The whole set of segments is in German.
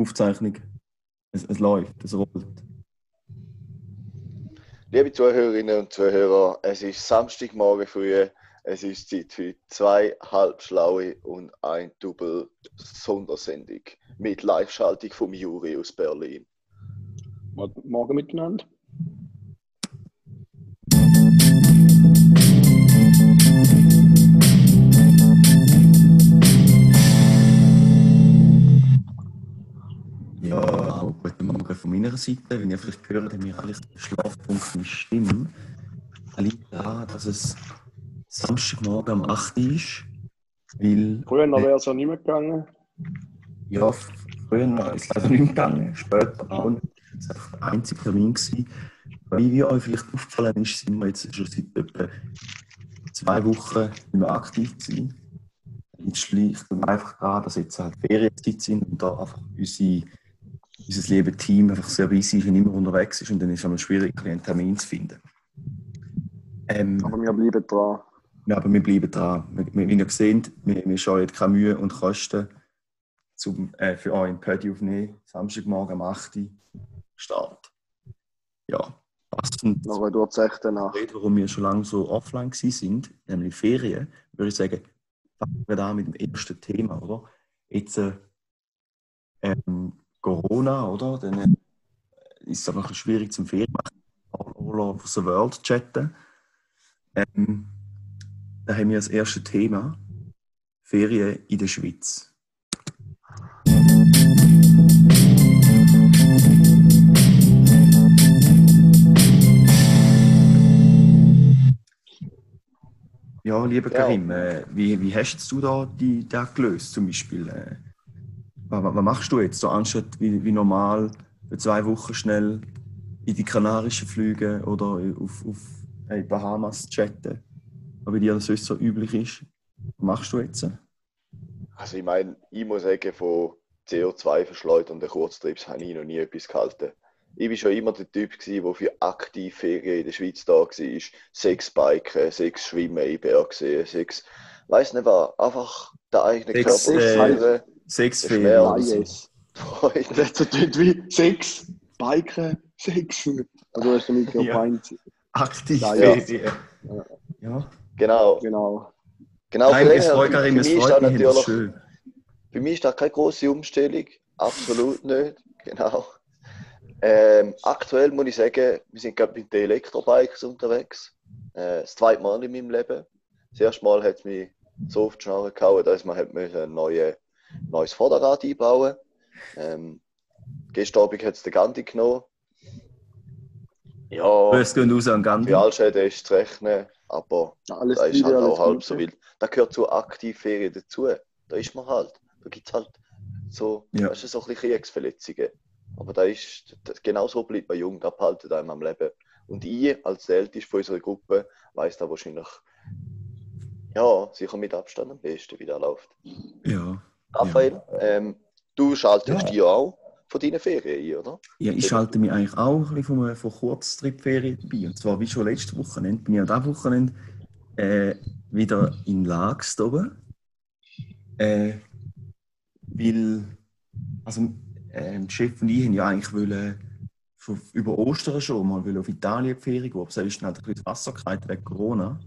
Aufzeichnung. Es, es läuft, es rollt. Liebe Zuhörerinnen und Zuhörer, es ist Samstagmorgen früh. Es ist Zeit für zwei halbschlaue und ein Double Sondersendung mit Live-Schaltung vom Juri aus Berlin. Morgen miteinander. Von meiner Seite. Wie ihr vielleicht gehört, haben wir alle Schlafpunkt mit Stimme. Das liegt daran, dass es Samstagmorgen um 8 Uhr ist. Weil, Früher wäre es auch nicht mehr gegangen. ja, früher ist es leider nicht mehr gegangen, später auch nicht. Das war der einzige Termin. Gewesen. Wie wie euch vielleicht aufgefallen ist, sind wir jetzt schon seit etwa zwei Wochen nicht mehr aktiv gewesen. Jetzt liegt einfach daran, dass jetzt halt Ferienzeit sind und da einfach unsere, unser liebes Team einfach sehr busy ist und immer unterwegs ist und dann ist es einmal schwierig, einen Termin zu finden. Ähm, Aber wir bleiben dran. ja, aber wir bleiben dran. Wir- wir- Wie ihr seht, wir, wir scheuen keine Mühe und Kosten zum, äh, für euch ein Pödi aufnehmen. Samstagmorgen am 8. Uhr Start. Ja, passend Nach einer durchzechten Nacht. Warum wir schon lange so offline sind, nämlich Ferien, würde ich sagen, fangen wir da mit dem ersten Thema, oder? Jetzt äh, ähm, Corona, oder? Dann äh, ist es einfach ein bisschen schwierig zum Ferien machen. All over the world chatten. Ähm, da haben wir das erste Thema: Ferien in der Schweiz. Ja, lieber Ja. Karim, äh, wie, wie hast du da die Tag gelöst zum Beispiel? Äh, was, was machst du jetzt so anstatt wie, wie normal für zwei Wochen schnell in die Kanarischen Flüge oder auf, auf hey, Bahamas chatten? Was bei dir das sonst so üblich ist? Was machst du jetzt? Also ich meine, ich muss sagen, von CO2-verschleudernden Kurztrips habe ich noch nie etwas gehalten. Ich war schon immer der Typ, gewesen, der für aktive Ferien in der Schweiz da war. Sechs Biken, sechs Schwimmen in Berg sehen, sechs, weiß nicht was, einfach der eigene Sechs, Körper äh. Sechs. Freude. Das klingt wie sechs Biken, sechs. Also hast du nicht Ja. gemeint. Aktiv Ja, ja. Ferien. Ja. Ja. Genau. Genau. genau Nein, für es freut, für Karim, es mich ist freut das mich, das ist natürlich, schön. für mich ist das keine große Umstellung. Absolut nicht. Genau. Ähm, aktuell muss ich sagen, wir sind gerade mit den Elektrobikes unterwegs. Äh, das zweite Mal in meinem Leben. Das erste Mal hat es mich so auf die Schnauze gehauen, dass man hat müssen ein neue, neues Vorderrad einbauen ähm, Gestern Abend hat es den Gandhi genommen. Ja, Grüß gehen raus an Gandhi. für Altschäden ist zu rechnen, aber Alles da ist Gute, halt alles auch halb Gute. so wild. Da gehört zur Aktivferien dazu. Da ist man halt. Da gibt es halt so, Ja. weißt du, so ein bisschen Kriegsverletzungen. Aber da ist, das, genau so bleibt man jung, das behaltet einem am Leben. Und ich, als der Älteste von unserer Gruppe, weiß da wahrscheinlich, ja, sicher mit Abstand am besten, wie das läuft. Ja. Raphael, ähm, du schaltest Ja. dich ja auch von deinen Ferien ein, oder? Ja, ich schalte mich eigentlich auch ein bisschen von, von Kurztripferien dabei. Und zwar wie schon letztes Wochenende bin ich an diesem Wochenende äh, wieder in Lags oben. Äh, weil, also äh, Chef und ich haben ja eigentlich wollen, über Ostern schon mal auf Italien die Ferien gehen. Aber es ist halt ein bisschen Wasser gehalten wegen Corona.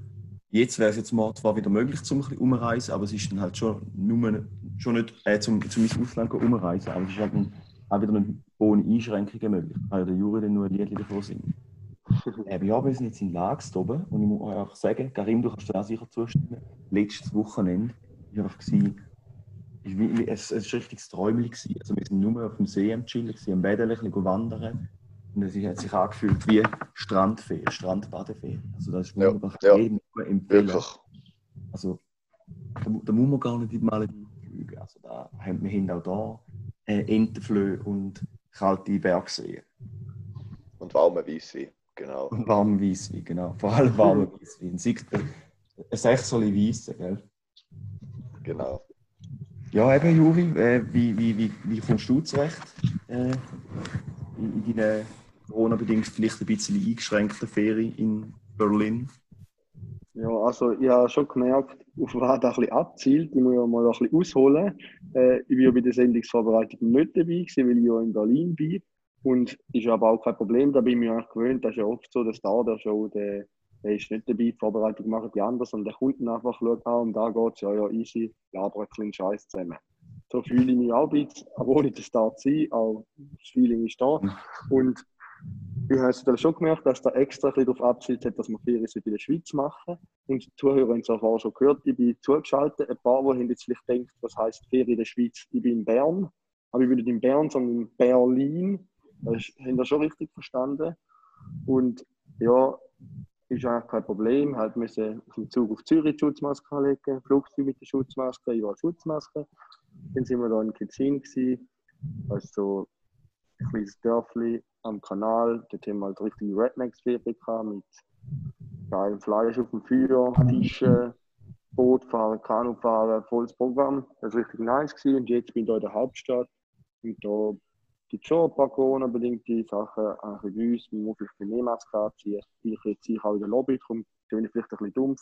Jetzt wäre es jetzt mal zwar wieder möglich, zum ein bisschen umreisen, aber es ist dann halt schon, nur, schon nicht äh, zum, zum ins Ausland umreisen. Aber es ist halt ein, auch wieder mit ohne Einschränkungen möglich. Kann ja der Juri dann nur ein Lied davon singen. äh, ja, wir sind jetzt in Lags oben und ich muss euch auch sagen, Karim, du kannst dir auch sicher zustimmen, letztes Wochenende war einfach, gewesen, ist wie, es, es war ein richtiges Träumchen. Also wir sind nur auf dem See am Chillen, am bisschen wandern. Und es hat sich angefühlt wie Strandferien, Strandbadeferien. Also das ist Ja, wunderbar. ja. Jedem nur empfehlen. Wirklich. Also, da, da muss man gar nicht in die Malediven fliegen. Also, da haben wir haben auch da äh, Entenflöhe und kalte Bergseen. Und warme Weisswein, genau. Und warmen Weisswein, genau. Vor allem warmen Weisswein. Sieht ein Sechserli Weisse, gell? genau. Ja, eben, Juri, äh, wie, wie, wie, wie kommst du zurecht äh, in, in deinen Corona-bedingt vielleicht ein bisschen eingeschränkten Ferien in Berlin? Ja, also ich habe schon gemerkt, auf was da ein bisschen abzielt. Ich muss ja mal ein bisschen ausholen. Äh, ich war ja bei der Sendungsvorbereitung nicht dabei, gewesen, weil ich ja in Berlin bin. Und ist aber auch kein Problem, da bin ich mir gewöhnt. Das ist ja oft so, der Star der Show, der, der ist nicht dabei, die Vorbereitung machen die anders und der dann einfach, schaut, ah, um da geht es, ja, ja, easy, labern ein bisschen Scheiß zusammen. So fühle ich mich auch ein bisschen, aber ohne der Star zu sein, auch das Feeling ist da. Und ich habe es schon gemerkt, dass da extra darauf abzielt hat, dass wir Ferien in der Schweiz machen. Und die Zuhörer haben es auch schon gehört, ich bin zugeschaltet. Ein paar, die haben jetzt vielleicht gedacht, was heisst Ferien in der Schweiz? Ich bin in Bern, aber ich bin nicht in Bern, sondern in Berlin. Das haben wir schon richtig verstanden. Und ja, ist eigentlich kein Problem. Halt müssen vom Zug auf Zürich Schutzmaske legen, Flugzeug mit der Schutzmaske, überall Schutzmaske. Dann sind wir da in Kitzin gewesen, also ein kleines Dörfli am Kanal. Dort haben wir halt richtige Rednecks-Ferien mit geilem Fleisch auf dem Feuer, Fischen, Boot fahren, Kanu fahren, volles Programm. Das war richtig nice gewesen. Und jetzt bin ich hier in der Hauptstadt und da gibt schon ein paar Corona-bedingte Sachen bei uns. Man muss vielleicht mehr Maske anziehen. Ich jetzt ich auch in der Lobby, darum bin ich vielleicht ein bisschen dumpf.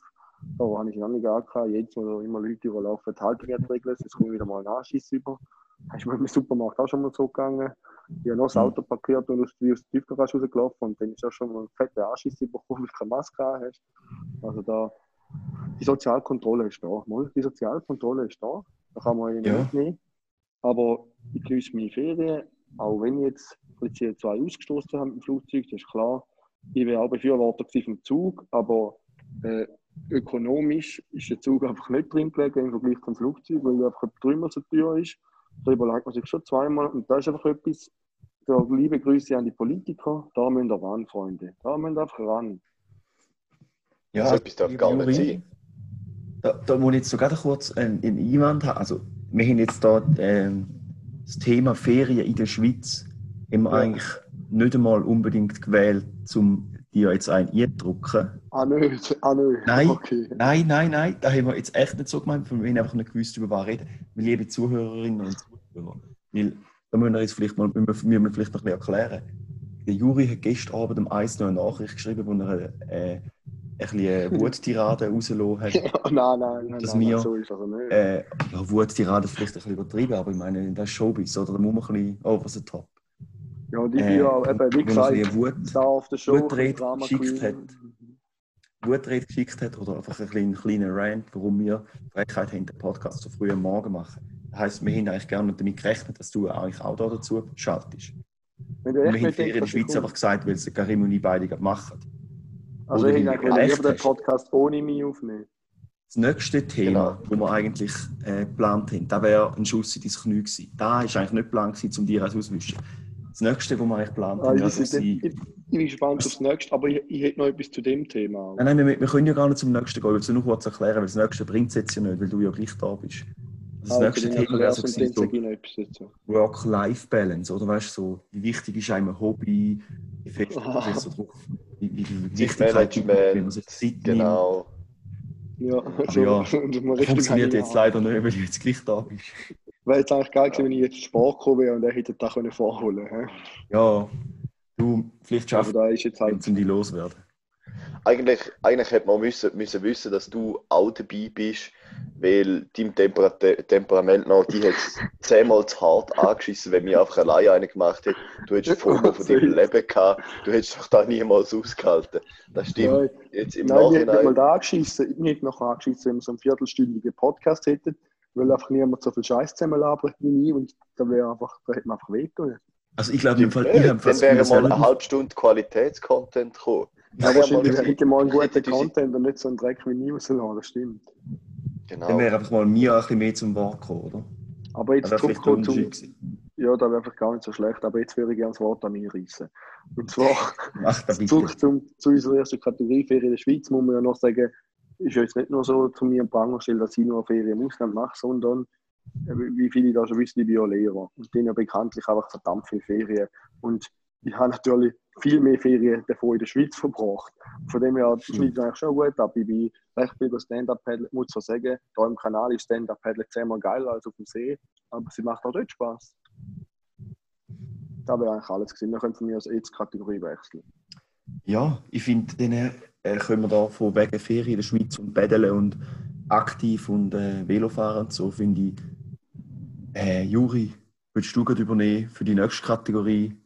Da habe ich noch nicht angehabt. Jetzt, wo immer Leute überlaufen, die Haltung regeln, jetzt komme wieder mal einen Anschiss über. Ist mir im Supermarkt auch schon mal so gegangen. Ich habe noch das Auto parkiert und aus, wie aus der Tiefgarage rausgelaufen und dann ist auch schon mal ein fetter Anschiss bekommen, weil du keine Maske hast. Also da, die Sozialkontrolle ist da. Mal, die Sozialkontrolle ist da. Da kann man ja. nicht nehmen. Aber ich genieße meine Ferien auch wenn ich jetzt CO2 ausgestoßen habe im Flugzeug, das ist klar, ich wäre auch Befürworter vom Zug, aber äh, ökonomisch ist der Zug einfach nicht drin gelegen im Vergleich zum Flugzeug, weil einfach ein Trümmer so teuer ist. Da überlegt man sich schon zweimal und da ist einfach etwas, da liebe Grüße an die Politiker, da müssen wir ran, Freunde. Da müssen wir einfach ran. Ja, so etwas darf gar nicht sein. Da, da muss ich jetzt sogar kurz einen, einen Einwand haben. Also, wir haben jetzt da ähm, das Thema Ferien in der Schweiz haben wir ja. eigentlich nicht einmal unbedingt gewählt, um dir jetzt ein eindrucken. Ah, nicht. Ah, nicht. Nein, okay. nein, nein, nein, da haben wir jetzt echt nicht so gemeint, wir haben einfach nicht gewusst, über was reden. Wir liebe Zuhörerinnen und Zuhörer. Weil, da müssen wir jetzt vielleicht mal müssen wir vielleicht noch ein bisschen erklären. Der Juri hat gestern Abend um eins noch eine Nachricht geschrieben, wo er äh, ein bisschen Wuttirade rausgelassen hat. Ja, nein, nein, nein, dass wir, so ist also nicht. Äh, ja, Wuttirade vielleicht ein bisschen übertrieben, aber ich meine, das ist Showbiz, oder? Da muss man ein bisschen over the top. Ja, und ich bin ja eben, wie gesagt, Wut, da auf der Show Wutrede geschickt hat. Wutrede geschickt hat oder einfach einen kleinen Rant, warum wir Frechheit haben, den Podcast so früh am Morgen machen. Das heisst, wir haben eigentlich gerne damit gerechnet, dass du eigentlich auch da dazu schaltest. Wir haben in der Schweiz einfach gesagt, weil es Karim und ich beide machen. Also ich denke, lieber den Podcast ohne mich aufnehmen. Das nächste Thema, genau. das wir eigentlich äh, geplant haben, das wäre ein Schuss in dein Knie gewesen. Da war eigentlich nicht geplant, um dir auszuwischen. Das nächste, was wir eigentlich geplant ah, haben, also ich, ich, ich, bin gespannt aufs nächste, aber ich, ich hätte noch etwas zu dem Thema. Nein, nein, wir, wir können ja gar nicht zum nächsten gehen. Ich will es nur kurz erklären, weil das nächste bringt es jetzt ja nicht, weil du ja gleich da bist. Das ah, nächste Thema wäre so, so Work-Life-Balance, oder weißt du, so, wie wichtig ist einem ein Hobby, wie fest ah. so drauf, wie, wie die Wichtigkeit, wie man sich Zeit genau. Ja, also, ja, funktioniert jetzt leider nicht, weil du jetzt gleich da bist. Wäre jetzt eigentlich geil gewesen, wenn ich jetzt Sport gekommen wäre und er hätte da vorholen können. Ja, du, vielleicht schaffst du es, halt... um die loswerden. Eigentlich, eigentlich hätte man müssen, müssen wissen, dass du auch dabei bist, weil dein Temper Temperament noch, die hat zehnmal zu hart angeschissen, wenn wir einfach alleine eine gemacht hätten. Du hättest Foto von deinem Leben gehabt, du hättest doch da niemals ausgehalten. Das stimmt. Nein, Jetzt im Nein, Nachhinein... ich hätte mal da angeschissen, nicht noch angeschissen, wenn wir so einen viertelstündigen Podcast hätten, weil einfach niemand so viel Scheiß zusammenlabert wie ich und da wäre einfach, da hätte man einfach wehtun. Also ich glaube, im Fall, ich habe Dann wäre mal eine halbe Stunde Qualitätscontent gekommen. Ja, wahrscheinlich hätte mal einen guten Content und nicht so einen Dreck wie nie rauslassen, das stimmt. Genau. Dann wäre einfach mal mir ein bisschen mehr zum Wort gekommen, oder? Aber jetzt zurückkommen zum... Ja, da wäre einfach gar nicht so schlecht, aber jetzt würde ich gerne das Wort an mich reissen. Und zwar, zurück zum, zu unserer ersten Kategorie Ferien in der Schweiz, muss man ja noch sagen, ist ja jetzt nicht nur so zu mir im Pranger gestellt, dass ich nur Ferien im Ausland mache, sondern äh, wie viele da schon wissen, ich bin ja Lehrer. Und denen ja bekanntlich einfach verdammt viele Ferien. Und ich habe natürlich viel mehr Ferien davon in der Schweiz verbracht. Von dem her, die Schweiz eigentlich schon gut, aber ich bin recht viel Stand-Up-Paddle, muss zwar sagen, da im Kanal ist Stand-Up-Paddle zehnmal geiler als auf dem See, aber sie macht auch dort Spaß. Da wäre eigentlich alles gesehen. Wir können von mir als jetzt Kategorie wechseln. Ja, ich finde, dann äh, können wir da von wegen Ferien in der Schweiz und Paddeln und aktiv und äh, Velofahren und so, finde ich, äh, Juri, willst du gerade übernehmen für die nächste Kategorie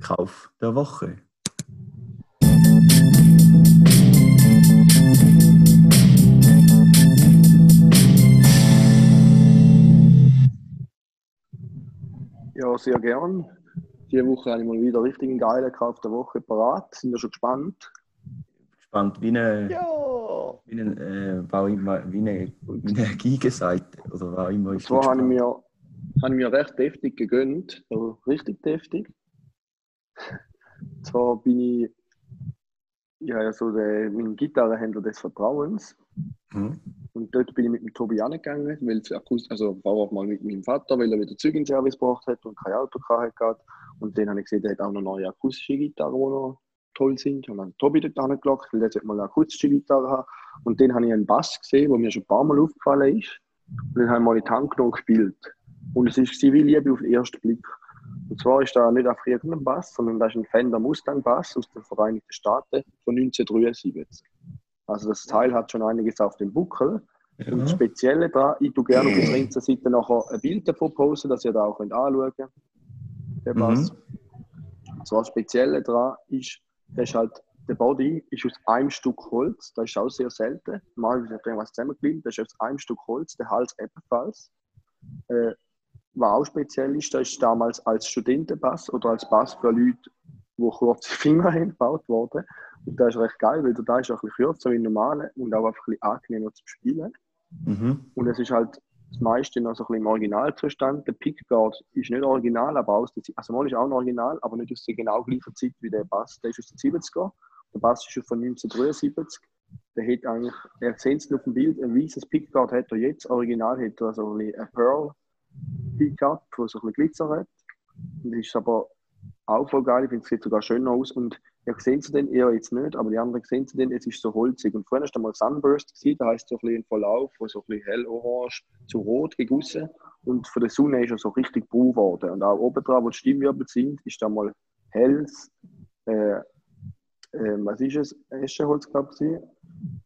Kauf der Woche? Ja, sehr gern. Diese Woche habe ich mal wieder richtig einen geilen Kauf der Woche parat. Sind wir schon gespannt? Gespannt, wie eine, Ja! wie eine, äh, wie eine, wie eine Gegenseite oder auch immer. Ist zwar habe ich, mir, habe ich mir recht deftig gegönnt. Also richtig deftig. Zwar bin ich ja, so der, mein Gitarrenhändler des Vertrauens. Mhm. Und dort bin ich mit dem Tobi angegangen, weil es also war auch mal mit meinem Vater, weil er wieder Züge in Service gebracht hat und kein Auto gehabt hat. Und dann habe ich gesehen, der hat auch noch neue akustische Gitarren, die noch toll sind. Und dann Tobi dort angelockt, weil der sollte mal eine akustische Gitarre haben. Und dann habe ich einen Bass gesehen, der mir schon ein paar Mal aufgefallen ist. Und dann habe ich mal in die Hand genommen und gespielt. Und es ist wie Liebe auf den ersten Blick. Und zwar ist da nicht einfach irgendein Bass, sondern das ist ein Fender Mustang Bass aus den Vereinigten Staaten von 1973. Also das Teil hat schon einiges auf dem Buckel. Und das Ja. Spezielle da, ich tue gerne auf der Insta-Seite nachher ein Bild davon posten, dass ihr da auch könnt anschauen könnt. Der Bass. Und zwar das Spezielle daran ist, der ist halt, der Body ist aus einem Stück Holz, das ist auch sehr selten. Mal wird irgendwas zusammengeklemmt, das ist aus einem Stück Holz, der Hals ebenfalls. Äh, was auch speziell ist, das ist damals als Studentenbass oder als Bass für Leute, die kurze Finger haben, gebaut worden. Und das ist recht geil, weil der da ist auch ein bisschen kürzer wie normale und auch einfach ein bisschen angenehmer zu spielen. Mhm. Und es ist halt das meiste noch so ein bisschen im Originalzustand. Der Pickguard ist nicht original, aber aus der also mal ist auch ein Original, aber nicht aus der genau gleichen Zeit wie der Bass. Der ist aus den 70er. Der Bass ist schon von 1973. Der hat eigentlich, ihr seht es auf dem Bild, ein weißes Pickguard hat er jetzt. Original hat er so ein bisschen ein Pearl Pickguard, wo so ein bisschen Glitzer hat. Das ist aber auch voll geil. Ich finde, es sieht sogar schöner aus. Und ihr seht es den eher jetzt nicht, aber die anderen sehen es den, es ist so holzig. Und vorhin du mal Sunburst gesehen, da heißt so ein bisschen Verlauf, wo so ein bisschen hellorange zu rot gegossen. Und von der Sonne ist er so richtig braun geworden. Und auch oben dran, wo die Stimmwirbel sind, ist da mal helles, äh, äh, was ist es? Eschenholz, glaube ich.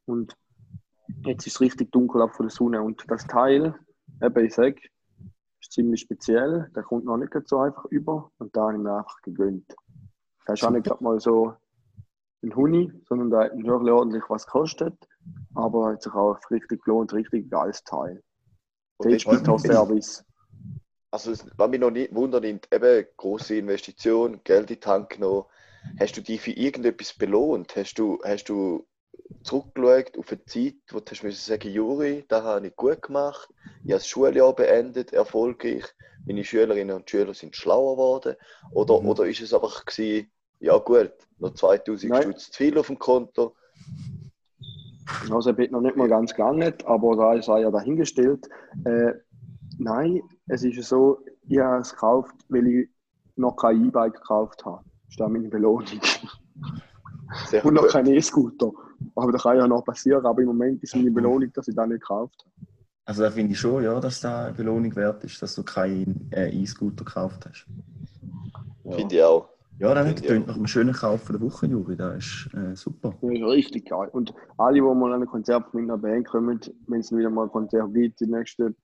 Und jetzt ist es richtig dunkel ab von der Sonne. Und das Teil, eben ich sage, ist ziemlich speziell. Der kommt noch nicht so einfach über. Und da habe ich mir einfach gegönnt. Das ist auch nicht gerade mal so ein Huni, sondern da hat wirklich ordentlich was gekostet. Aber hat sich auch richtig gelohnt, richtig geiles Teil. Service. Also, was mich noch nicht wundert, eben große Investition, Geld in die Hand genommen. Hast du dich für irgendetwas belohnt? Hast du, hast du zurückgeschaut auf eine Zeit, wo du hast müssen sagen, Juri, das habe ich gut gemacht, ich habe das Schuljahr beendet, erfolgreich, meine Schülerinnen und Schüler sind schlauer geworden? Oder, Mhm. oder ist es einfach gewesen, ja gut, noch 2000 Nein. Stutz zu viel auf dem Konto? Also, er wird noch nicht mal ganz gelangt, aber da ist er ja dahingestellt. Äh, nein, es ist so, ich habe es gekauft, weil ich noch kein E-Bike gekauft habe. Das ist da meine Belohnung. Sehr Und noch kein E-Scooter. Aber das kann ja noch passieren, aber im Moment ist meine Belohnung, dass ich das nicht gekauft habe. Also da finde ich schon, ja, dass da eine Belohnung wert ist, dass du keinen äh, E-Scooter gekauft hast. Ja. Finde ich auch. Ja, ich klingt nach einem schönen Kauf der Woche, Juri. Das ist äh, super. Das ist richtig geil. Und alle, die mal an ein Konzert mit einer Band kommen, wenn es wieder mal ein Konzert gibt, die nächsten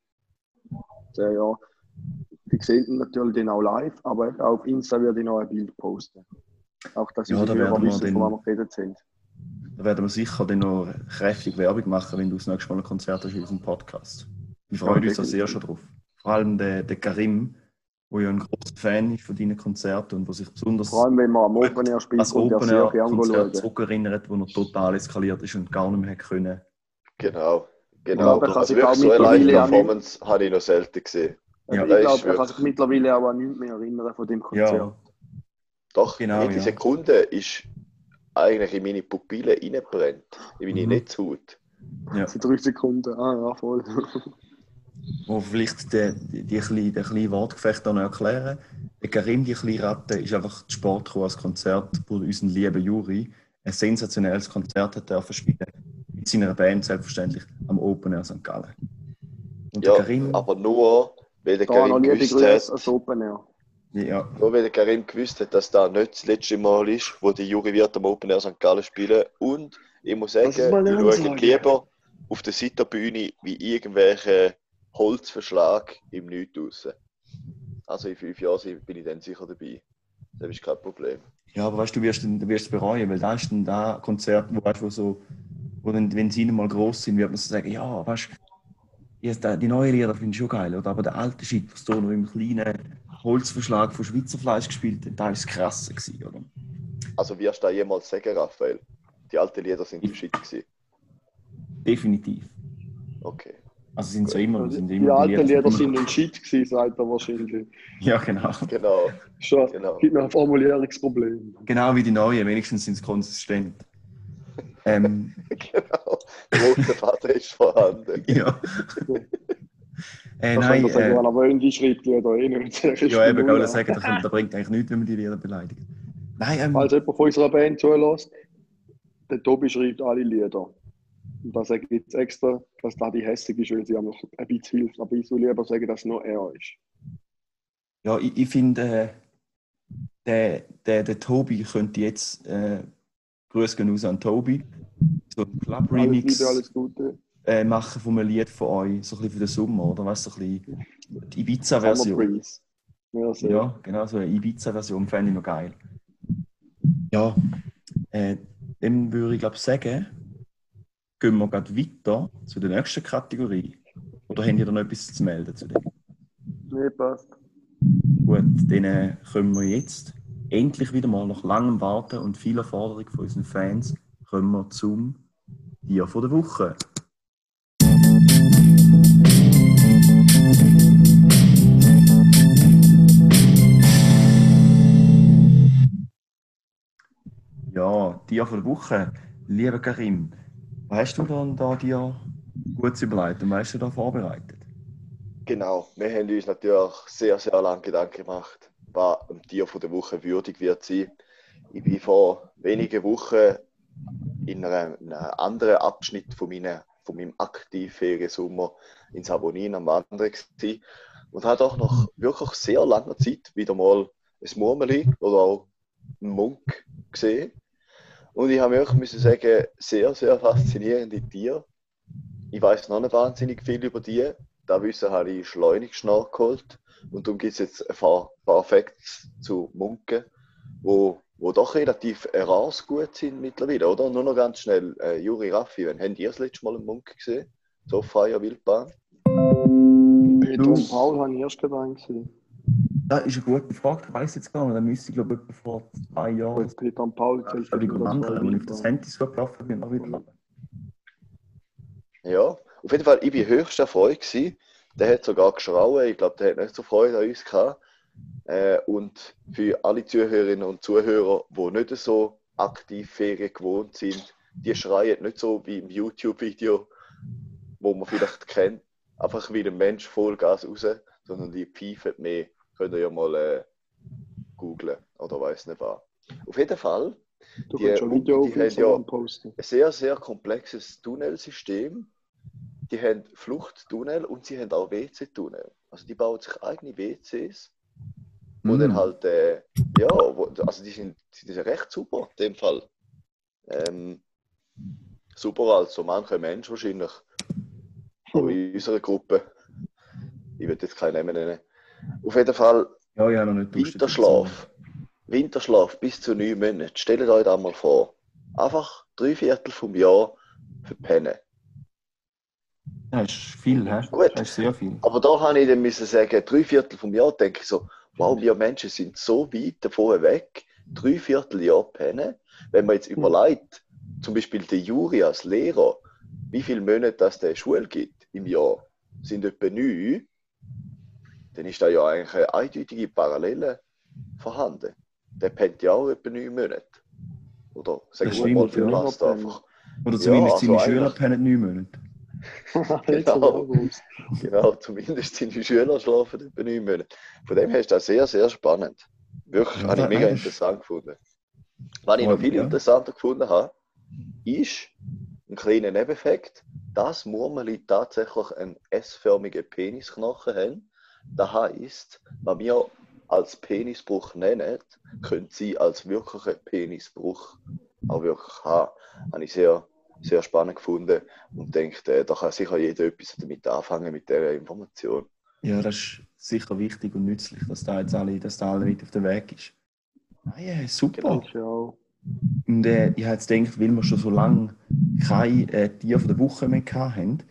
zehn Jahre, die sehen natürlich dann auch live, aber auf Insta werde ich noch ein Bild posten. Auch dass Ja, da wir wissen, von was wir geredet sind. Da werden wir sicher dann noch kräftig Werbung machen, wenn du das nächste Mal ein Konzert hast in unserem Podcast. Wir freuen uns da sehr schon drauf. Vor allem der, der Karim, der ja ein großer Fan ist von deinen Konzerten und der sich besonders Vor allem, wenn man am Open Air spielt, er Open Air Konzert zurückerinnert, wo er total eskaliert ist und gar nicht mehr können. Genau. Genau. aber kann Also wirklich so eine Live-Performance habe ich noch selten gesehen. Ja, ich glaube, er kann sich mittlerweile auch an nichts mehr erinnern von dem Konzert. Ja, Doch, Genau, jede ja. Sekunde ist eigentlich in meine Pupillen reingebrannt, in meine Mhm. Netzhaut. ja. Für drei Sekunden. Ah, ja, voll. Wo vielleicht die, die, die, kleine- den kleinen Wortgefecht noch erklären. Der Karim, die kleine Ratte, ist einfach zu Sport als Konzert, wo unser lieber Juri ein sensationelles Konzert hat dürfen spielen. Mit seiner Band selbstverständlich am Open Air St. Gallen. Und Ja, der Karim, aber nur, weil der Da noch Karim liebe gewusst Grüße hat, als Open Air. Ja, nur weil der Karim gewusst hat, dass das nicht das letzte Mal ist, wo der Juri wird am Open Air St. Gallen spielen. Und ich muss sagen, Das ist mal ich eine schaue Ansage. lieber, auf der Seiterbühne wie irgendwelche Holzverschlag im Nichts raus. Also in fünf Jahren bin ich dann sicher dabei. Das ist kein Problem. Ja, aber weißt du, wirst, du wirst es bereuen, weil da ist dann da Konzert, wo, weißt, wo so, wo dann, wenn sie mal groß sind, wird man so sagen, ja, weißt du, die neuen Lieder finde ich schon geil, oder? aber der alte Shit, was da noch im kleinen Holzverschlag von Schweizer Fleisch gespielt hat, da war es krasser gewesen, oder? Also wirst du da jemals sagen, Raphael? Die alten Lieder sind die Shit gewesen? Definitiv. Okay. Also sind so immer, Also, sind die immer alten Lieder sind ein Shit gewesen, sagt er wahrscheinlich. Ja, genau. Genau, Schon, genau. gibt noch ein Formulierungsproblem. Genau wie die neuen, wenigstens sind sie konsistent. Ähm, genau. Der rote Faden ist vorhanden. ja. Äh, Da nein, sagen, äh, wenn er will, die schreibt Lieder eh nicht. Ja, eben, ich sagen, da, bringt eigentlich nichts, wenn man die Lieder beleidigt. Nein, ähm, Falls jemand von unserer Band zulässt, der Tobi schreibt alle Lieder. Und da sage ich jetzt extra, dass da die hässig ist, weil sie haben noch ein bisschen hilft. Aber ich will lieber sagen, dass nur er ist. ja, ich, ich finde, äh, der, der, der Tobi könnte jetzt, äh, Grüße gehen raus an Tobi, so einen Alles Club-Remix Liebe, alles Gute. Äh, machen von einem Lied von euch, so ein bisschen für den Sommer, oder? Weißt du, so ein bisschen die Ibiza-Version. Ja, genau, so eine Ibiza-Version fände ich noch geil. Ja, äh, dann würde ich glaube sagen, gehen wir gerade weiter zu der nächsten Kategorie. Oder habt ihr da noch etwas zu melden zu dem? Nee, passt. Gut, dann äh, können wir jetzt endlich wieder mal nach langem Warten und vieler Forderung von unseren Fans kommen wir zum Tier von der Woche. Ja, Tier von der Woche. Lieber Karim, was hast du dann da dir gut überlegt und was hast du da vorbereitet? Genau, wir haben uns natürlich sehr, sehr lange Gedanken gemacht, was ein Tier von der Woche würdig wird sein. Ich bin vor wenigen Wochen in einem, anderen Abschnitt von, meiner, von meinem aktiven Sommer in Sabonin am Wandern gewesen und habe auch nach wirklich sehr langer Zeit wieder mal ein Murmeli oder auch einen Munk gesehen. Und ich habe wirklich müssen sagen, sehr, sehr faszinierende Tiere. Ich weiß noch nicht wahnsinnig viel über die. Da Wissen habe ich schleunigst nachgeholt. Und darum gibt es jetzt ein paar, paar Facts zu Munken, wo, wo doch relativ rares gut sind mittlerweile, oder? Nur noch ganz schnell, äh, Juri Raffi, wann habt ihr das letzte Mal einen Munk gesehen? So auf freier Wildbahn? Peter und Paul habe ich erst gerade gesehen. Das ist eine gute Frage, ich weiß jetzt gar nicht. Da müsste ich glaube ich etwa vor zwei Jahren. Gut, Peter und Paul zählt Aber die nicht anderen, dazu. wenn ich auf das Handy so gelaufen bin, auch wieder. Ja, auf jeden Fall, ich war höchst erfreut. Gewesen. Der hat sogar geschrauen. Ich glaube, der hat nicht so Freude an uns gehabt. Äh, und für alle Zuhörerinnen und Zuhörer, die nicht so aktiv Ferien gewohnt sind, die schreien nicht so wie im YouTube-Video, wo man vielleicht kennt, einfach wie ein Mensch Vollgas raus, sondern die pfeifen mehr. Könnt ihr ja mal äh, googlen oder weiß nicht was. Auf jeden Fall Du Die- schon ein Video die haben ja- posten. ein sehr, sehr komplexes Tunnelsystem. Die haben Fluchttunnel und sie haben auch WC-Tunnel. Also die bauen sich eigene WCs, wo Mm. dann halt, äh, ja, wo, also die sind, die sind recht super in dem Fall. Ähm, super als so mancher Mensch wahrscheinlich. Auch in unserer Gruppe. Ich will jetzt keinen Namen nennen. Auf jeden Fall Ja, ja, noch nicht Winterschlaf. Winterschlaf bis zu neun Monaten. Stellt euch das mal vor. Einfach drei Viertel vom Jahr verpennen. Das ist viel, hä? Gut. Das ist sehr viel. Aber da habe ich dann müssen sagen, drei Viertel vom Jahr denke ich so, wow, wir Menschen sind so weit davon weg, drei Viertel Jahr pennen. Wenn man jetzt überlegt, zum Beispiel der Juri als Lehrer, wie viele Monate das der Schule gibt im Jahr, sind etwa neun, dann ist da ja eigentlich eine eindeutige Parallele vorhanden. Der pennt ja auch etwa neun Monate. Oder sagen wir mal für ja. Last einfach. Oder zumindest also seine Schüler pennen neun Monate. Genau. Genau, zumindest seine Schüler schlafen etwa neun Monate. Von dem her ist das sehr, sehr spannend. Wirklich, Ja, habe ich da- mega ist- interessant gefunden. Was ich noch viel Ja. interessanter gefunden habe, ist ein kleiner Nebeneffekt, dass Murmeli tatsächlich einen S-förmigen Penisknochen haben. Das heisst, was wir als Penisbruch nennen, können sie als wirklichen Penisbruch auch wirklich haben. Habe ich sehr sehr spannend gefunden und denke, äh, da kann sicher jeder etwas damit anfangen mit dieser Information. Ja, das ist sicher wichtig und nützlich, dass da jetzt alle, dass da alle mit auf dem Weg ist. Ah ja, super. Genau. Und äh, ich habe jetzt gedacht, weil wir schon so lange kein äh, Tier von der Woche mehr hatten,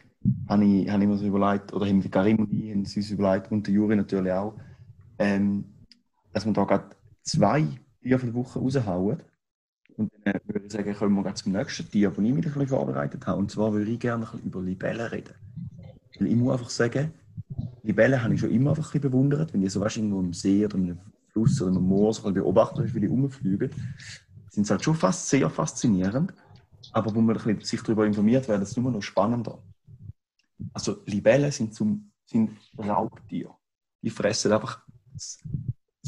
habe ich, habe ich mir so überlegt, oder haben Karim und ich haben uns überlegt, und der Juri natürlich auch, ähm, dass wir da gerade zwei Tiere der Woche raushauen. Und dann äh, würde ich sagen, kommen wir gerade zum nächsten Tier, das ich mir ein vorbereitet habe. Und zwar würde ich gerne ein über Libellen reden. Weil ich muss einfach sagen, Libellen habe ich schon immer einfach ein bewundert, wenn die so weißt, irgendwo im See oder einem Fluss oder einem Moor so beobachtet, wie die rumfliegen sind es halt schon fast sehr faszinierend. Aber wo man sich darüber informiert, wird es nur noch spannender. Also Libellen sind, zum, sind Raubtiere. Die fressen einfach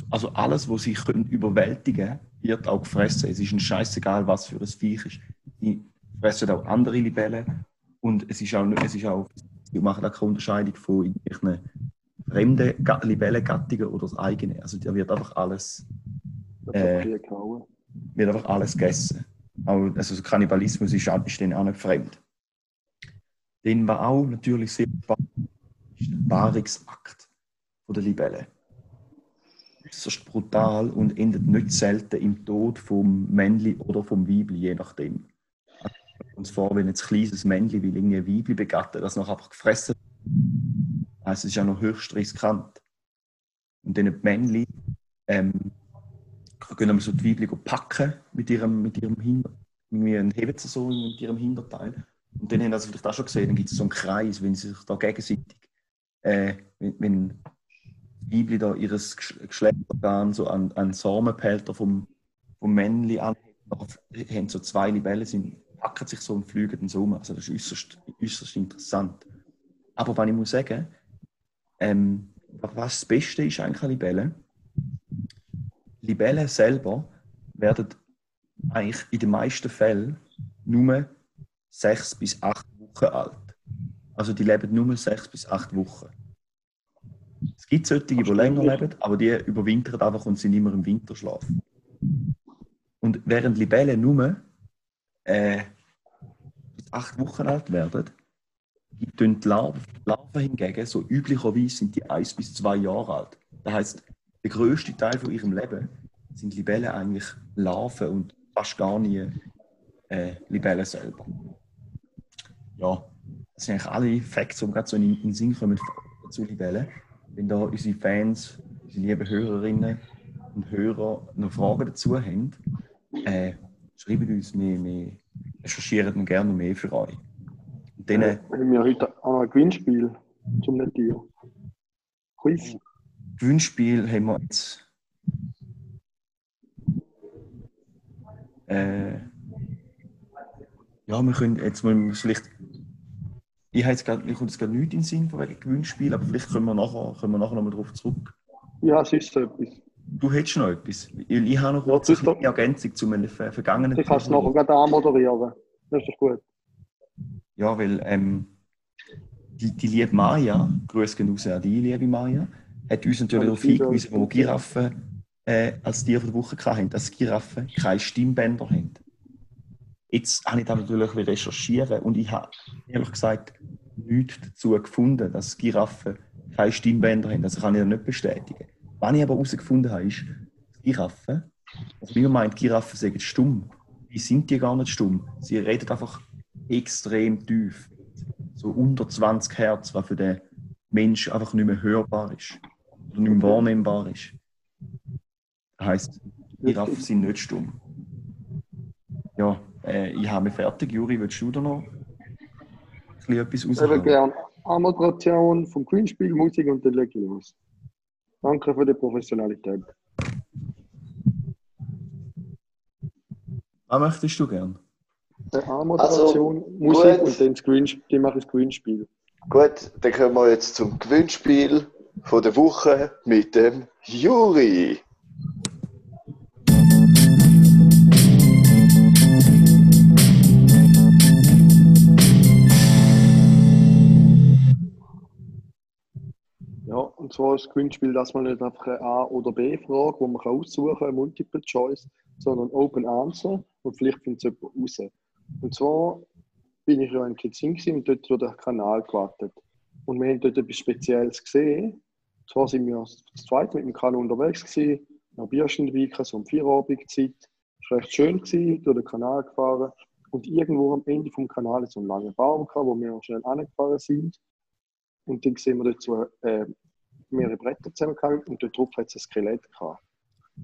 also alles, was sie können überwältigen wird auch gefressen. Es ist ein scheißegal, was für ein Viech ist. Die fressen auch andere Libellen und es ist auch, es ist auch wir machen auch keine Unterscheidung von irgendwelchen fremden Libellengattungen oder das eigene. Also da wird einfach alles äh, wird einfach alles gegessen. Auch, also Kannibalismus ist, ist denen auch nicht fremd. Den war auch natürlich sehr spannend, ist der Paarungsakt der Libelle. Äußerst brutal und endet nicht selten im Tod vom Männli oder vom Weibli, je nachdem. Also, uns vor, wenn ein kleines Männli will irgendwie Weibli begatten, das noch einfach gefressen wird. Also es ist ja noch höchst riskant. Und dann die Männli ähm, können wir so die Weibli packen mit ihrem, mit ihrem Hinter, irgendwie heben sie so mit ihrem Hinterteil. Und dann haben sie vielleicht auch schon gesehen, dann gibt es so einen Kreis, wenn sie sich da gegenseitig, äh, wenn, wenn Weibli da ihres Geschlechtsorgan so an, an Samenpelter vom, vom Männli an, haben so zwei Libellen, sind, packen sich so und fliegen dann so um. Also das ist äußerst, äußerst interessant. Aber was ich muss sagen, ähm, was das Beste ist eigentlich an Libellen, Libellen selber werden eigentlich in den meisten Fällen nur sechs bis acht Wochen alt. Also die leben nur sechs bis acht Wochen. Es gibt solche, die länger leben, aber die überwintern einfach und sind immer im Winterschlaf. Und während Libellen nur äh, bis acht Wochen alt werden, gibt die Larven, Larven hingegen, so üblicherweise sind die eins bis zwei Jahre alt. Das heißt, der größte Teil von ihrem Leben sind Libellen eigentlich Larven und fast gar nie äh, Libellen selber. Ja, das sind eigentlich alle Facts, die gerade so in den Sinn kommen zu Libellen. Wenn da unsere Fans, unsere lieben Hörerinnen und Hörer noch Fragen dazu haben, äh, schreibt uns, wir, wir recherchieren gerne mehr für euch. Und dann, äh, haben wir heute auch noch ein Gewinnspiel zum Tier. Quiz. Gewinnspiel haben wir jetzt. Äh, ja, wir können jetzt mal vielleicht. Ich habe jetzt grad, mir kommt jetzt gerade nichts in den Sinn von wegen Gewinnspiel, aber vielleicht können wir nachher, können wir nachher noch mal darauf zurück. Ja, es ist so etwas. Du hättest noch etwas. Ich, habe noch kurz eine Ergänzung zu meinem vergangenen Ich kann es nachher gerade anmoderieren. Das ist gut. Ja, weil ähm, die, die liebe Maja, Grüße gehen raus an die liebe Maja, hat uns natürlich darauf hingewiesen, wo Giraffen äh, als Tier der Woche hatten, dass Giraffen keine Stimmbänder haben. Jetzt habe ich da natürlich recherchieren und ich habe ehrlich gesagt nichts dazu gefunden, dass Giraffen keine Stimmbänder haben. Das kann ich nicht bestätigen. Was ich aber herausgefunden habe, ist, dass Giraffen, also wie man meint, Giraffen sagen stumm. Wie sind die gar nicht stumm? Sie reden einfach extrem tief. So unter 20 Hertz, was für den Mensch einfach nicht mehr hörbar ist oder nicht mehr wahrnehmbar ist. Das heisst, Giraffen sind nicht stumm. Äh, ich habe mich fertig. Juri, willst du da noch ein etwas raushauen? Ich gerne Anmoderation vom Gewinnspiel, Musik und dann lege ich los. Danke für die Professionalität. Was möchtest du gern? Anmoderation, also, Musik gut. und dann das dann mache ich das Gewinnspiel. Gut, dann kommen wir jetzt zum Gewinnspiel von der Woche mit dem Juri. Und zwar ist das Gewinnspiel, dass man nicht einfach eine A- oder B-Frage, wo man aussuchen kann, Multiple Choice, sondern Open Answer und vielleicht findet es jemand raus. Und zwar bin ich ja in Kitzing und dort durch den Kanal gewartet. Und wir haben dort etwas Spezielles gesehen. Zwar sind wir zu zweit mit dem Kanal unterwegs gewesen, noch Bierchen dabei, so um vier Abendzeit. Es war recht schön, gewesen, durch den Kanal gefahren. Und irgendwo am Ende vom Kanal ist so ein langer Baum, gehabt, wo wir schnell angefahren sind. Und dann sehen wir dort so äh, mehrere Bretter zusammengehangen und dort drauf hat es ein Skelett gehabt.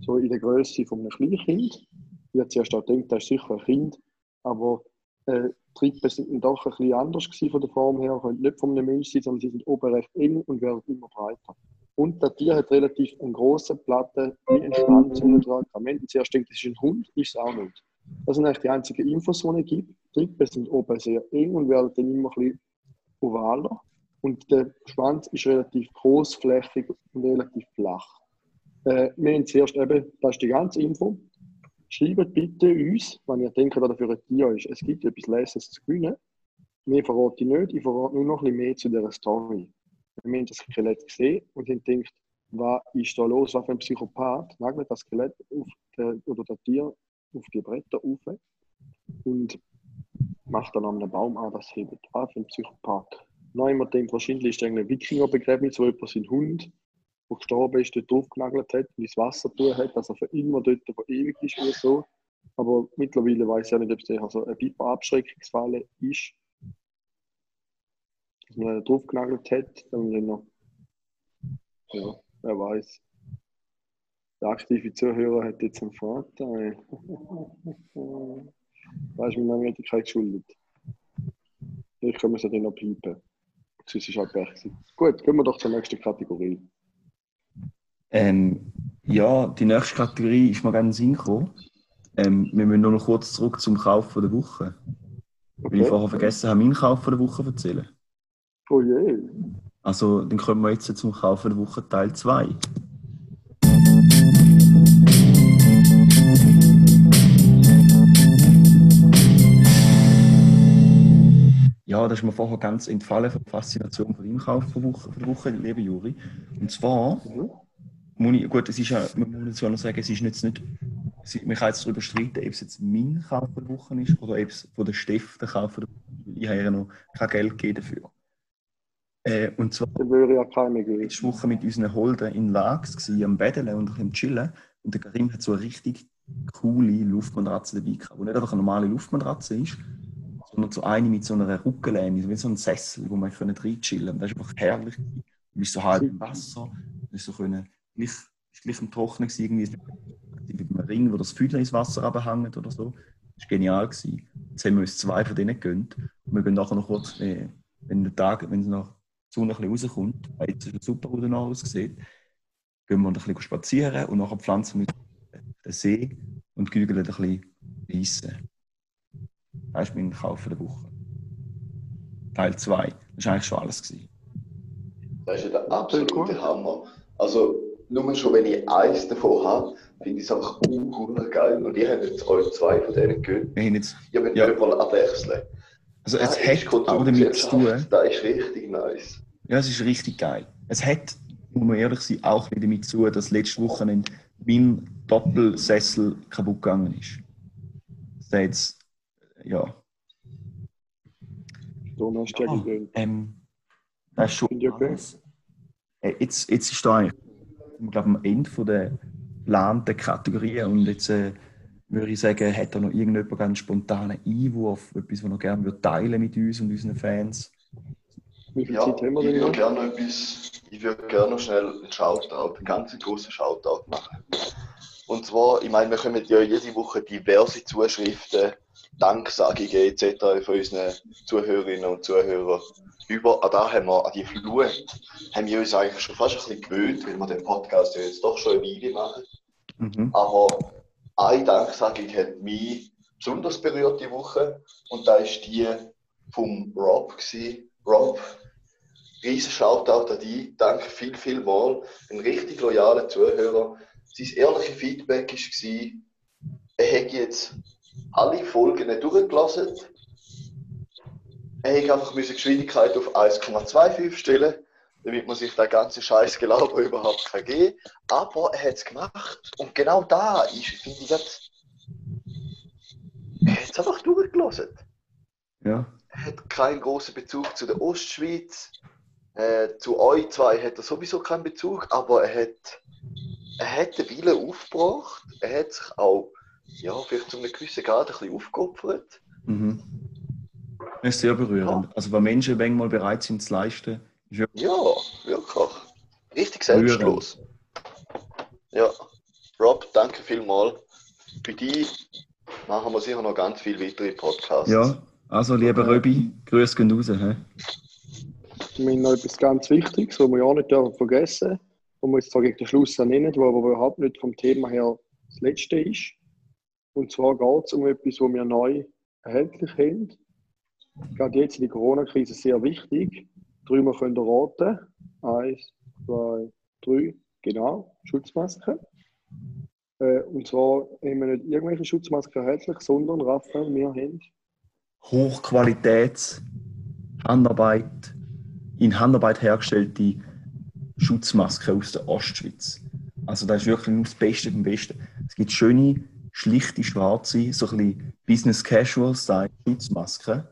So in der Größe von einem Kleinkind. Ich habe zuerst auch gedacht, das ist sicher ein Kind, aber äh, die Rippen sind doch ein bisschen anders gewesen von der Form her, können nicht von einem Mensch sein, sondern sie sind oben recht eng und werden immer breiter. Und das Tier hat relativ eine große Platte wie ein Schwanz unten dran. Wenn ich zuerst denke, das ist ein Hund, ist es auch nicht. Das sind eigentlich die einzigen Infos, die es gibt. Die Rippen sind oben sehr eng und werden dann immer ein bisschen ovaler. Und der Schwanz ist relativ großflächig und relativ flach. Äh, wir haben zuerst eben, das ist die ganze Info. Schreibt bitte uns, wenn ihr denkt, was dafür ein Tier ist. Es gibt etwas Leses zu gewinnen. Mehr verrate ich nicht, ich verrate nur noch ein bisschen mehr zu dieser Story. Wir haben das Skelett gesehen und haben gedacht, was ist da los, was für ein Psychopath nagelt das Skelett auf der, oder das Tier auf die Bretter auf und macht dann an einem Baum an, das hebt. Ah, für ein Psychopath. Noch immer denkt, wahrscheinlich ist es ein Wikingerbegräbnis, wo jemand seinen Hund der gestorben ist, dort draufgenagelt hat und ins Wasser tun hat, dass er für immer dort verewigt ist oder so. Aber mittlerweile weiß ich ja nicht, ob es also ein Piper Abschreckungsfall ist. Dass man draufgenagelt hat, dann noch. Ja, wer weiß. Der aktive Zuhörer hat jetzt einen Vater. da ist mir noch nicht geschuldet. Ich kann mir so den noch piepen. Sonst ist halt Pech. Gut, gehen wir doch zur nächsten Kategorie. Ähm, ja, die nächste Kategorie ist mir gerne in den Sinn gekommen. Ähm, wir müssen nur noch kurz zurück zum Kauf der Woche. Okay. Weil ich vorher vergessen habe, meinen Kauf der Woche zu erzählen. Oh je. Also, dann kommen wir jetzt zum Kauf der Woche Teil 2. Ja, das ist mir vorher ganz entfallen von der Faszination von deinem Kauf der Woche, der Woche liebe Juri. Und zwar mhm ich, gut, es ist ja, man muss ja noch sagen, es ist jetzt nicht, man kann jetzt darüber streiten, ob es jetzt mein Kauf der Woche ist oder ob es von der Steff der Kauf der Woche ist. Ich habe ja noch kein Geld gegeben dafür. Äh, und zwar keine geben. letzte Woche mit unseren Holden in Lags gewesen, am Betteln und ein bisschen chillen. Und der Karim hat so eine richtig coole Luftmatratze dabei gehabt, die nicht einfach eine normale Luftmatratze ist, sondern so eine mit so einer Rückenlehne, wie so ein Sessel, wo man rein chillen kann. Das ist einfach herrlich. Du bist so halb im Wasser, du bist so können gleich, ist gleich am Trocknen gewesen, irgendwie mit einem Ring, wo das Füdler ins Wasser abhängt oder so. Das war genial. Jetzt haben wir uns zwei von denen gegönnt. Und wir gehen nachher noch kurz, äh, wenn der Tag, wenn es noch die Sonne ein bisschen rauskommt, weil jetzt ist super, wo noch aussieht, gehen wir ein bisschen spazieren und nachher pflanzen wir den See und gügeln ein bisschen reissen. Das ist mein Kauf der Woche. Teil 2. Das war eigentlich schon alles. Gewesen. Das ist ja der absolute Hammer. Also, nur schon wenn ich eins davon habe, finde ich es einfach unglaublich geil. Und ich habe jetzt euch zwei von denen gehört. Wir haben jetzt, ja, wenn ja. mal abwechseln. Also es hat auch damit zu tun. Das ist richtig nice. Ja, es ist richtig geil. Es hat, muss man ehrlich sein, auch wieder damit zu, dass letzte Woche mein Doppelsessel kaputt gegangen ist. Das jetzt, ja. Ja oh, ähm, Das ist schon alles. Äh, jetzt, jetzt ist da eigentlich ich glaube, am Ende der geplanten Kategorien. Und jetzt äh, würde ich sagen, hat da noch irgendjemand einen spontanen Einwurf, etwas, was er gerne teilen mit uns und unseren Fans? Wie viel ja, Zeit haben wir denn? Ich würde gerne etwas, ich würde gerne noch schnell einen Shoutout, einen ganz großen Shoutout machen. Und zwar, ich meine, wir kommen ja jede Woche diverse Zuschriften, Danksagungen etc. von unseren Zuhörerinnen und Zuhörern über, an da haben wir, an die Flut, haben wir uns eigentlich schon fast ein bisschen gewöhnt, weil wir den Podcast ja jetzt doch schon eine Weile machen. Mhm. Aber eine Danksagung hat mich besonders berührt die Woche und da ist die vom Rob gewesen. Rob, riesen Shoutout an dich, danke viel, viel mal, ein richtig loyaler Zuhörer. Sein ehrliches Feedback war, er hätte jetzt alle Folgen durchgelassen ich einfach die Geschwindigkeit auf 1,25 stellen, damit man sich der ganze Scheiß Glaube überhaupt kann geben. Aber er hat es gemacht. Und genau da ist, finde ich, das, er hat es einfach durchgelassen. Ja. hat keinen großen Bezug zu der Ostschweiz. Äh, zu euch zwei hat er sowieso keinen Bezug, aber er hat, er hat den Willen aufgebracht. Er hat sich auch ja, vielleicht zu einem gewissen Grad ein bisschen aufgeopfert. Mhm. Das ist sehr berührend. Also, wenn Menschen manchmal bereit sind zu leisten, ist wirklich Ja, wirklich. Richtig selbstlos. Ja. Rob, danke vielmals. Bei dir machen wir sicher noch ganz viele weitere Podcasts. Ja, also lieber Röbi, Grüße gehen raus. He? Wir haben noch etwas ganz Wichtiges, was wir ja auch nicht dürfen vergessen wo wir jetzt zwar gegen den Schluss nennen, wo aber überhaupt nicht vom Thema her das Letzte ist. Und zwar geht es um etwas, was wir neu erhältlich haben. Gerade jetzt in der Corona-Krise sehr wichtig. Drüber könnt ihr raten. Eins, zwei, drei. Genau, Schutzmasken. Äh, und zwar haben wir nicht irgendwelche Schutzmasken erhältlich, sondern, Raphael, wir haben Hochqualitäts Handarbeit, in Handarbeit hergestellte Schutzmasken aus der Ostschweiz. Also das ist wirklich das Beste vom Besten. Es gibt schöne, schlichte, schwarze, so ein bisschen Business Casual Style Schutzmasken,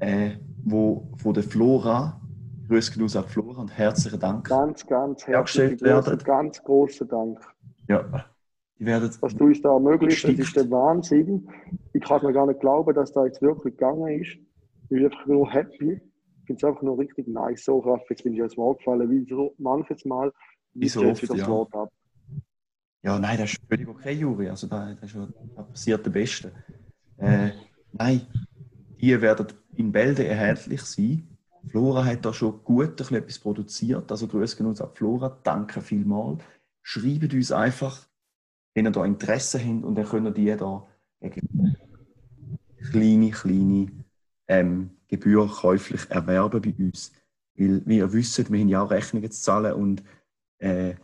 äh, wo von der Flora, Grüße gehen raus an Flora und herzlichen Dank. ganz, ganz Hergestellt herzlichen werden. ganz großen Dank. Ja, die werden was du uns da ermöglicht, das ist der Wahnsinn. Ich kann mir gar nicht glauben, dass da jetzt wirklich gegangen ist. Ich bin einfach nur happy. Ich finde es einfach nur richtig nice. So, Raff, jetzt bin ich ins Wort gefallen, wie so manches Mal. Wie so jetzt oft, ja. Wort ab. Ja, nein, das ist völlig okay, Juri. Also da, passiert der Beste. Äh, nein, die werden in Bälde erhältlich sein. Flora hat da schon gut etwas produziert. Also grüß genug an Flora. Danke vielmals. Schreibt uns einfach, wenn ihr da Interesse habt und dann könnt ihr die da kleine, kleine ähm, Gebühr käuflich erwerben bei uns. Weil, wie ihr wisst, wir haben ja auch Rechnungen zu zahlen und äh,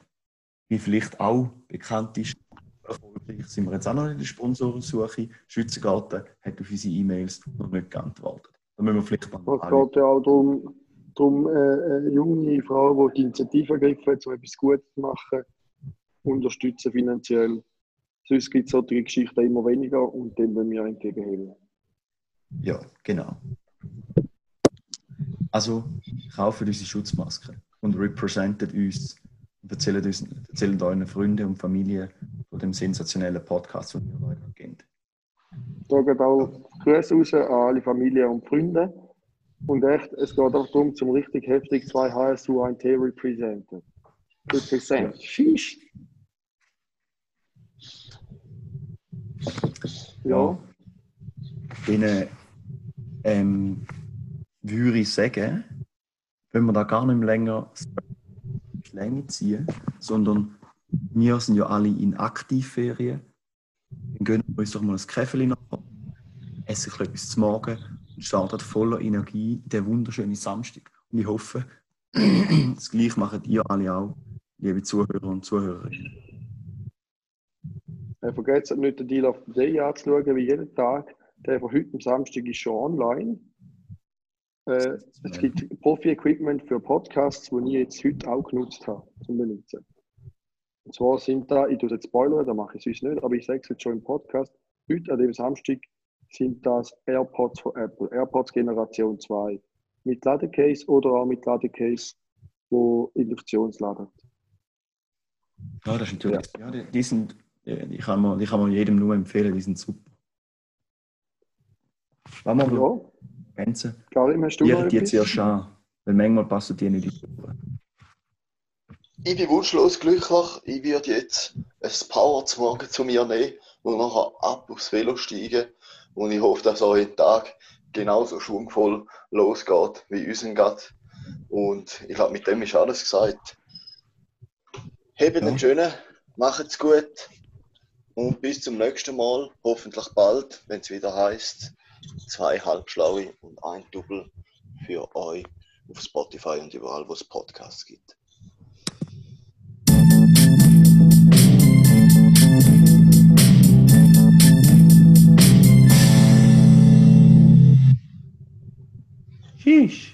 wie vielleicht auch bekannt ist, erfolgreich sind wir jetzt auch noch in der Sponsorensuche. Schützengarten hat auf unsere E-Mails noch nicht geantwortet. Da müssen wir vielleicht mal Es geht ja auch darum, darum äh, eine junge Frau, die die Initiative ergriffen hat, um etwas Gutes zu machen, unterstützen finanziell. Sonst gibt es solche Geschichten immer weniger und dem wollen wir entgegenhelfen. Ja, genau. Also kauft unsere Schutzmaske und representet uns und erzählt, uns, erzählt euren Freunden und Familie von dem sensationellen Podcast, den wir heute kennt. Da geht auch Grüße raus an alle Familie und Freunde. Und echt, es geht auch darum, zum richtig heftig zwei HSU 1T representen. Represent. Sheesh. Ja, Denen ähm, würde ich sagen, wenn wir da gar nicht mehr länger Länge ziehen, sondern wir sind ja alle in Aktivferien. Dann gönnen wir uns doch mal ein Käferchen nach, essen etwas zu Morgen und starten voller Energie den wunderschönen Samstag. Und ich hoffe, das Gleiche machen ihr alle auch, liebe Zuhörer und Zuhörerinnen. vergesst nicht, den Deal of the Day anzuschauen, wie jeden Tag. Der von heute am Samstag ist schon online. Äh, es gibt Profi-Equipment für Podcasts, die ich jetzt heute auch genutzt habe, zum Benutzen. Und zwar sind da, ich tue jetzt spoilern, da mache ich es nicht, aber ich sage es jetzt schon im Podcast, heute an dem Samstag sind das AirPods von Apple, AirPods Generation 2. Mit Ladecase oder auch mit Ladecase, wo Induktionslader. Ja, das ist natürlich. Ja. die, die sind, äh, die kann, man, die kann man jedem nur empfehlen, die sind super. Wenn man Ja, Grenzen, Karim, hast du die noch die jetzt etwas? erst an, weil manchmal passen die nicht in. Ich bin wunschlos glücklich. Ich werde jetzt ein Power zum Morgen zu mir nehmen und nachher ab aufs Velo steigen. Und ich hoffe, dass euer Tag genauso schwungvoll losgeht wie unseren geht. Und ich glaube, mit dem ist alles gesagt. Habt Ja. einen schönen, macht's gut und bis zum nächsten Mal. Hoffentlich bald, wenn es wieder heißt zwei Halbschlaue und ein Double für euch auf Spotify und überall, wo es Podcasts gibt. Sheesh.